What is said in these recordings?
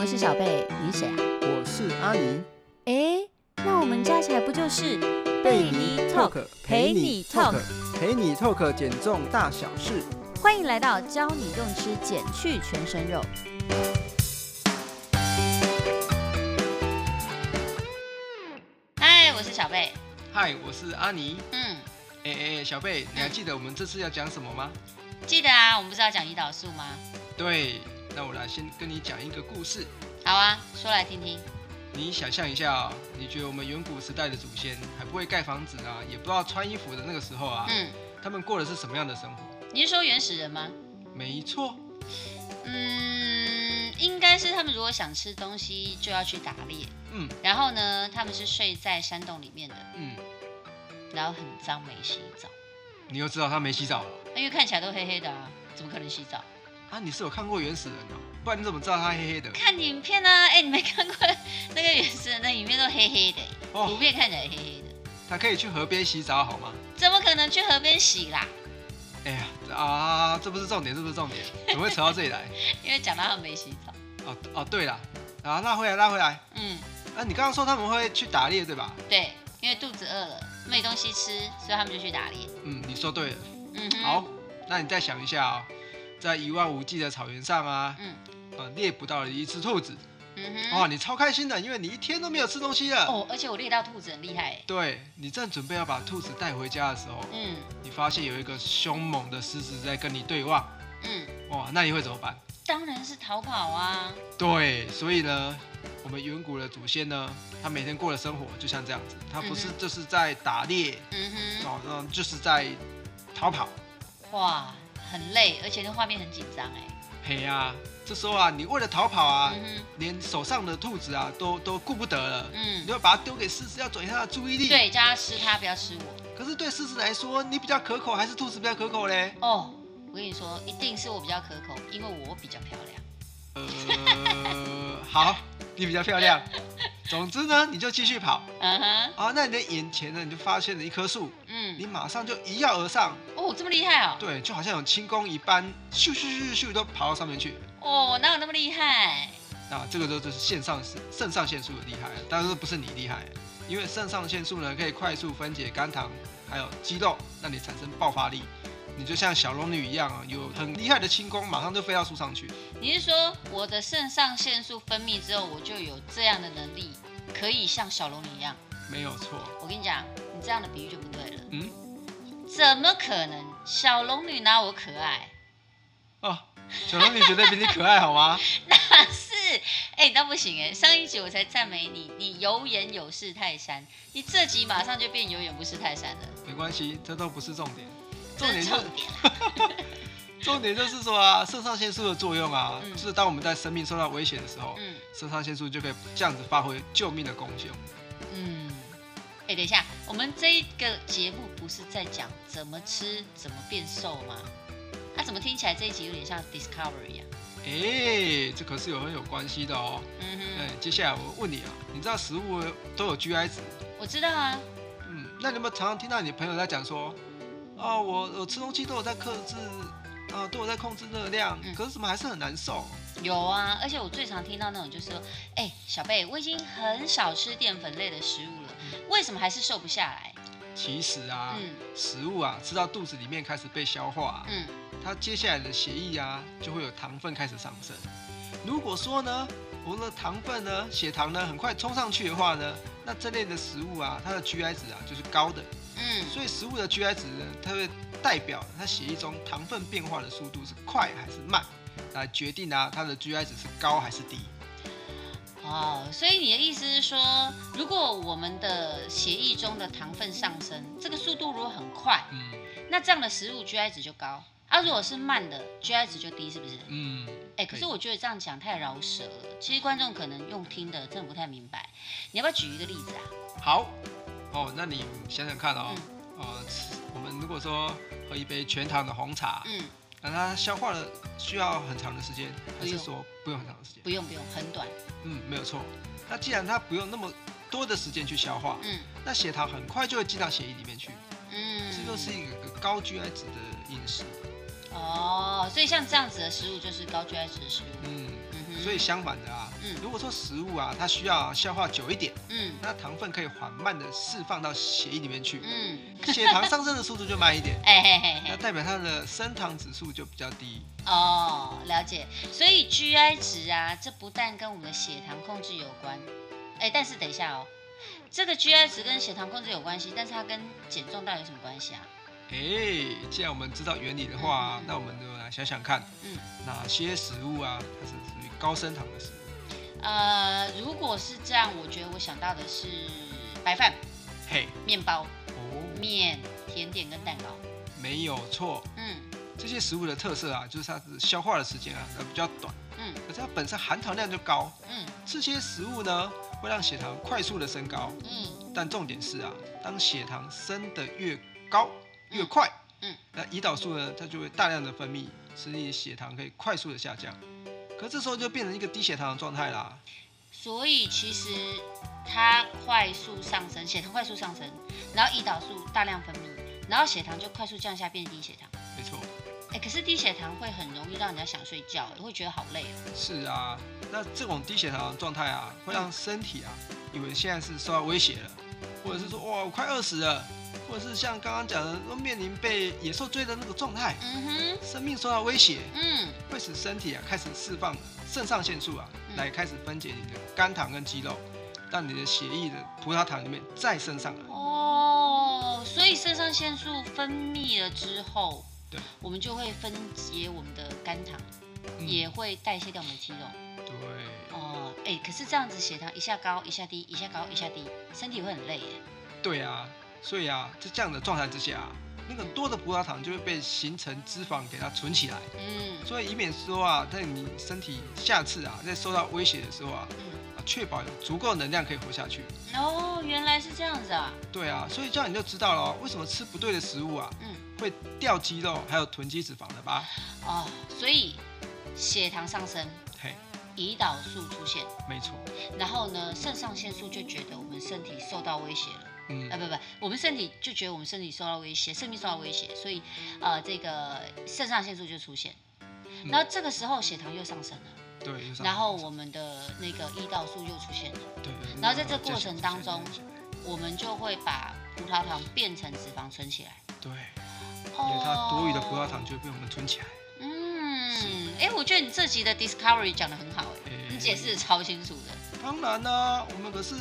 我是小贝，你谁啊？我是阿尼，哎，那我们加起来不就是贝尼 Talk 陪你 talk？陪你 Talk 减重大小事。欢迎来到教你用吃减去全身肉。嗨，我是小贝。嗨，我是阿尼。嗯，哎哎哎，小贝，你还记得我们这次要讲什么吗？记得啊，我们不是要讲胰岛素吗？对，那我来先跟你讲一个故事。好啊，说来听听。你想象一下啊、你觉得我们远古时代的祖先还不会盖房子啊，也不知道穿衣服的那个时候啊，嗯，他们过的是什么样的生活？你是说原始人吗？没错，嗯，应该是他们如果想吃东西就要去打猎，嗯然后呢，他们是睡在山洞里面的，嗯，然后很脏没洗澡，你又知道他没洗澡了因为看起来都黑黑的啊，怎么可能洗澡？啊？你是有看过原始人哦，不然你怎么知道他黑黑的？看影片啊，哎，你没看过那个原始人的影片都黑黑的，哦图片看起来黑黑的，他可以去河边洗澡好吗？怎么可能去河边洗啦？哎呀啊，这不是重点，这不是重点，怎么会扯到这里来？因为讲到他们没洗澡，哦哦，对了，啊，拉回来，拉回来。嗯，啊，你刚刚说他们会去打猎，对吧？对，因为肚子饿了，没东西吃，所以他们就去打猎。嗯，你说对了。嗯，好，，那你再想一下啊、在一望无际的草原上啊，嗯呃，猎捕到了一只兔子，嗯哼哇，哼，你超开心的，因为你一天都没有吃东西了。哦，而且我猎到兔子很厉害，对你正准备要把兔子带回家的时候，嗯你发现有一个凶猛的狮子在跟你对望，嗯，哇，那你会怎么办？当然是逃跑啊。对，所以呢，我们远古的祖先呢，他每天过的生活就像这样子，他不是就是在打猎，嗯哼，哦，嗯，就是在逃跑。哇，很累，而且那画面很紧张哎。嘿呀、这时候啊，你为了逃跑啊，嗯，连手上的兔子啊都都顾不得了，嗯你，要把它丢给狮子，要转移它的注意力。。对，叫它吃它，不要吃我。可是对狮子来说，你比较可口还是兔子比较可口嘞？哦，我跟你说，一定是我比较可口，因为我比较漂亮。呃，好，你比较漂亮。总之呢，你就继续跑。嗯哼，啊，那你的眼前呢，你就发现了一棵树，嗯你嗯，马上就一跃而上，哦，这么厉害哦。对，就好像有轻功一般，咻咻咻咻咻都跑到上面去。哦，哪有那么厉害？那，这个就就是肾上肾上腺素的厉害，但是不是你厉害，因为肾上腺素呢可以快速分解肝糖还有肌肉，让你产生爆发力。你就像小龙女一样啊，有很厉害的轻功，马上就飞到树上去。你是说我的肾上腺素分泌之后，我就有这样的能力，可以像小龙女一样？没有错，我跟你讲，你这样的比喻就不对了。嗯，怎么可能？小龙女拿我可爱？哦，小龙女绝对比你可爱好吗？那是，哎、那不行哎！上一集我才赞美你，你有眼有识泰山，你这集马上就变有眼不识泰山了，没关系，这都不是重点，重点就是重点。重点就是说啊，肾上腺素的作用啊，嗯就是当我们在生命受到危险的时候，嗯肾上腺素就可以这样子发挥救命的功效。嗯，哎、等一下，我们这一个节目不是在讲怎么吃、怎么变瘦吗？那、怎么听起来这一集有点像 Discovery 一样？哎、这可是有很有关系的哦。嗯哼哎哼，，接下来我问你啊，你知道食物都有 GI 值？我知道啊。嗯，那你有没有常常听到你朋友在讲说，哦，我我吃东西都有在克制，啊，都有在控制热量，嗯可是怎么还是很难受？有啊，而且我最常听到那种就是说，哎、小贝，我已经很少吃淀粉类的食物了，为什么还是瘦不下来？其实啊，嗯食物啊吃到肚子里面开始被消化、嗯，它接下来的血液啊就会有糖分开始上升。如果说呢，我们的糖分呢，血糖呢很快冲上去的话呢，那这类的食物啊，它的 GI 值啊就是高的。嗯，所以食物的 GI 值呢，它会代表它血液中糖分变化的速度是快还是慢，来决定啊它的 GI 值是高还是低。哦，所以你的意思是说，如果我们的血液中的糖分上升，这个速度如果很快，嗯那这样的食物 GI 值就高；啊，如果是慢的，GI 值就低，是不是？嗯，哎、可是我觉得这样讲太饶舌了，其实观众可能用听的真的不太明白。你要不要举一个例子啊？好哦，那你想想看哦，嗯呃，我们如果说喝一杯全糖的红茶，嗯，那它消化了需要很长的时间，还是说不用很长的时间？不用不用，很短。嗯，没有错。那既然它不用那么多的时间去消化，嗯那血糖很快就会进到血液里面去，嗯，这就是一个高 GI 值的饮食。哦，所以像这样子的食物就是高 GI 值的食物。嗯，所所以相反的啊，嗯。如果说食物啊它需要消化久一点，嗯。那糖分可以缓慢的释放到血液里面去，嗯，血糖上升的速度就慢一点，哎嘿嘿嘿，那代表它的升糖指数就比较低。哦，了解。所以 GI 值啊，这不但跟我们的血糖控制有关，哎，但是等一下哦，这个 GI 值跟血糖控制有关系，但是它跟减重到底有什么关系啊？哎，既然我们知道原理的话，嗯那我们就来想想看，嗯，哪些食物啊它是属于高升糖的食物？呃，如果是这样，我觉得我想到的是白饭、嘿，面包、哦，面、甜点跟蛋糕。没有错，嗯。这些食物的特色啊，就是它的消化的时间啊呃比较短，嗯。可是它本身含糖量就高。嗯。这些食物呢，会让血糖快速的升高，嗯。但重点是啊，当血糖升得越高越快，嗯。那胰岛素呢，它就会大量的分泌，使你血糖可以快速的下降。可这时候就变成一个低血糖的状态啦。所以其实它快速上升，血糖快速上升，然后胰岛素大量分泌，然后血糖就快速降下，变低血糖。没错，哎，可是低血糖会很容易让人家想睡觉，会觉得好累哦。是啊，那这种低血糖的状态啊，会让身体啊，以为现在是受到威胁了，或者是说哇我快饿死了，或者是像刚刚讲的，都面临被野兽追的那个状态，嗯哼，生命受到威胁，嗯会使身体啊开始释放肾上腺素啊，嗯来开始分解你的肝糖跟肌肉，让你的血液的葡萄糖里面再升上来。哦，所以肾上腺素分泌了之后，对，我们就会分解我们的肝糖，嗯也会代谢掉我们的肌肉。对，哦，哎，可是这样子血糖一下高一下低，一下高一下低，身体会很累耶。对啊，所以啊，在这样的状态之下啊，那个多的葡萄糖就会被形成脂肪给它存起来，嗯所以以免说啊，在你身体下次啊在受到威胁的时候啊，嗯，啊确保有足够能量可以活下去。哦，原来是这样子啊。对啊，所以这样你就知道了哦，为什么吃不对的食物啊嗯，会掉肌肉还有囤积脂肪了吧？哦，所以血糖上升，嘿，胰岛素出现，没错，然后呢，肾上腺素就觉得我们身体受到威胁了。嗯啊，不不，我们身体就觉得我们身体受到威胁，生命受到威胁，所以呃，这个肾上腺素就出现。嗯然后这个时候血糖又上升了，对，然后我们的那个胰岛素又出现了，对，然后在这过程当中我们就会把葡萄糖变成脂肪存起来。对，因为它多余的葡萄糖就会被我们存起来。嗯，哎，我觉得你这集的 Discovery 讲的很好，哎，诶你解释的超清楚的。当然啦、我们可是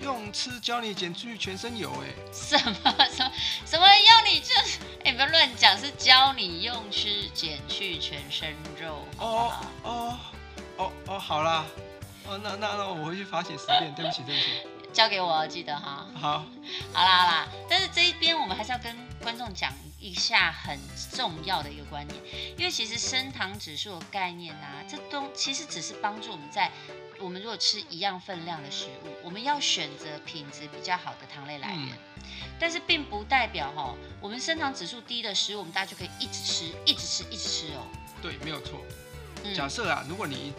用吃教你减去全身油哎、什么？什么？什么要你就是哎，不要乱讲，是教你用吃减去全身肉，哦？哦哦哦，好啦，哦那那那我回去罚写十遍，对不起对不起。交给我，记得哈。好，好啦好啦，但是这一边我们还是要跟观众讲一下很重要的一个观念，因为其实升糖指数的概念啊，这东其实只是帮助我们在我们如果吃一样分量的食物，我们要选择品质比较好的糖类来源。但是并不代表哈、我们升糖指数低的食物，我们大家就可以一直吃、一直吃、一直吃哦。对，没有错。嗯假设啊，如果你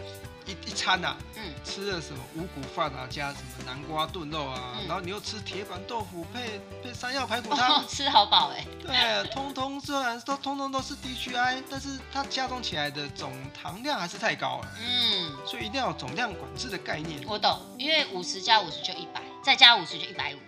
餐啊，嗯吃了什么五谷饭啊，加什么南瓜炖肉啊，嗯然后你又吃铁板豆腐配配山药排骨哦汤，，吃好饱哎。对，通通虽然都通通都是 DGI，但是它加总起来的总糖量还是太高了，嗯，所以一定要有总量管制的概念。我懂，因为五十加五十就一百，再加五十就一百五。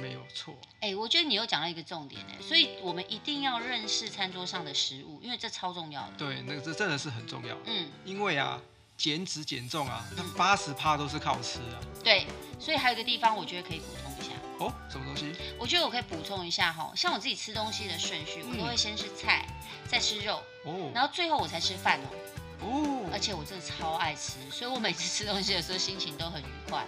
没有错，哎、我觉得你又讲到一个重点哎，所以我们一定要认识餐桌上的食物，因为这超重要的。对，那个这真的是很重要，嗯，因为啊，减脂减重啊，那八十趴都是靠吃啊。对，所以还有一个地方，我觉得可以补充一下。哦，什么东西？我觉得我可以补充一下哈，像我自己吃东西的顺序，我都会先吃菜，再吃肉，哦然后最后我才吃饭哦。哦而，且我真的超爱吃，所以我每次吃东西的时候心情都很愉快。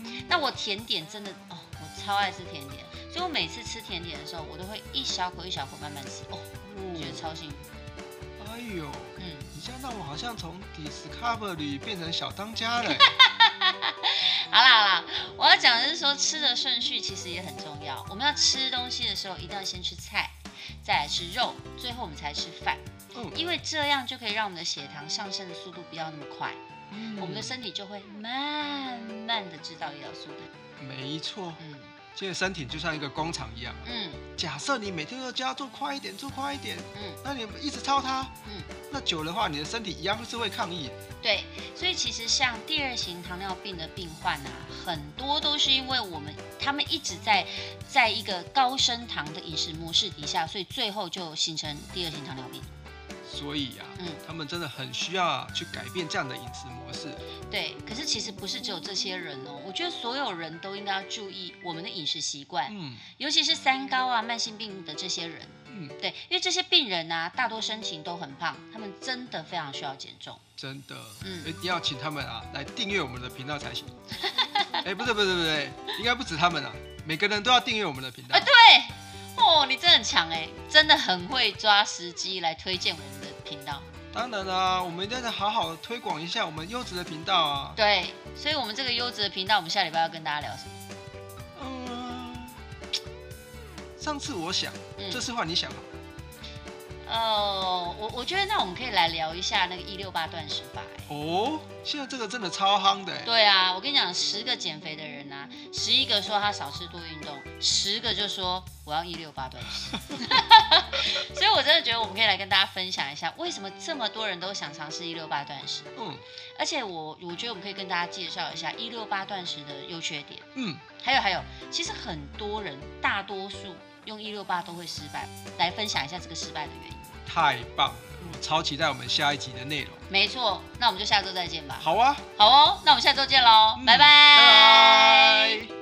嗯那我甜点真的哦，我超爱吃甜点，所以我每次吃甜点的时候，我都会一小口一小口慢慢吃，哦，我觉得超幸福。哎呦，这样让我好像从 Discovery 变成小当家了。好啦好啦，我要讲的是说吃的顺序其实也很重要。我们要吃东西的时候，一定要先吃菜，再来吃肉，最后我们才吃饭，嗯，因为这样就可以让我们的血糖上升的速度不要那么快，嗯我们的身体就会慢慢的制造胰岛素。没错，嗯，现在身体就像一个工厂一样，嗯假设你每天都叫它做快一点，做快一点，嗯那你一直操它，嗯，那久的话，你的身体一样是会抗议。对，所以其实像第二型糖尿病的病患啊，很多都是因为我们他们一直在在一个高升糖的饮食模式底下，所以最后就形成第二型糖尿病。所以啊，嗯他们真的很需要去改变这样的饮食模式。对，可是其实不是只有这些人哦，我觉得所有人都应该要注意我们的饮食习惯，嗯尤其是三高啊、慢性病的这些人。嗯，对，因为这些病人啊，大多身形都很胖，他们真的非常需要减重。真的，嗯一定要请他们啊来订阅我们的频道才行。哎、不对不对不对，应该不止他们啊，每个人都要订阅我们的频道啊，。对，哦，你真的很强哎，真的很会抓时机来推荐我们的频道。当然啦、我们一定要好好的推广一下我们优质的频道啊。对，所以我们这个优质的频道，我们下礼拜要跟大家聊什么？嗯，上次我想，嗯这次换你想好了。呃，我我觉得那我们可以来聊一下那个一六八断食法。哎哦，现在这个真的超夯的哎。对啊，我跟你讲，十个减肥的人啊，十一个说他少吃多运动，十个就说我要一六八断食。所以我真的觉得我们可以来跟大家分享一下，为什么这么多人都想尝试一六八断食。嗯而且我我觉得我们可以跟大家介绍一下一六八断食的优缺点。嗯，还有还有，其实很多人大多数用一六八都会失败，来分享一下这个失败的原因。太棒了，我超期待我们下一集的内容。没错，那我们就下周再见吧。好啊，好哦，那我们下周见喽，嗯拜拜。拜拜。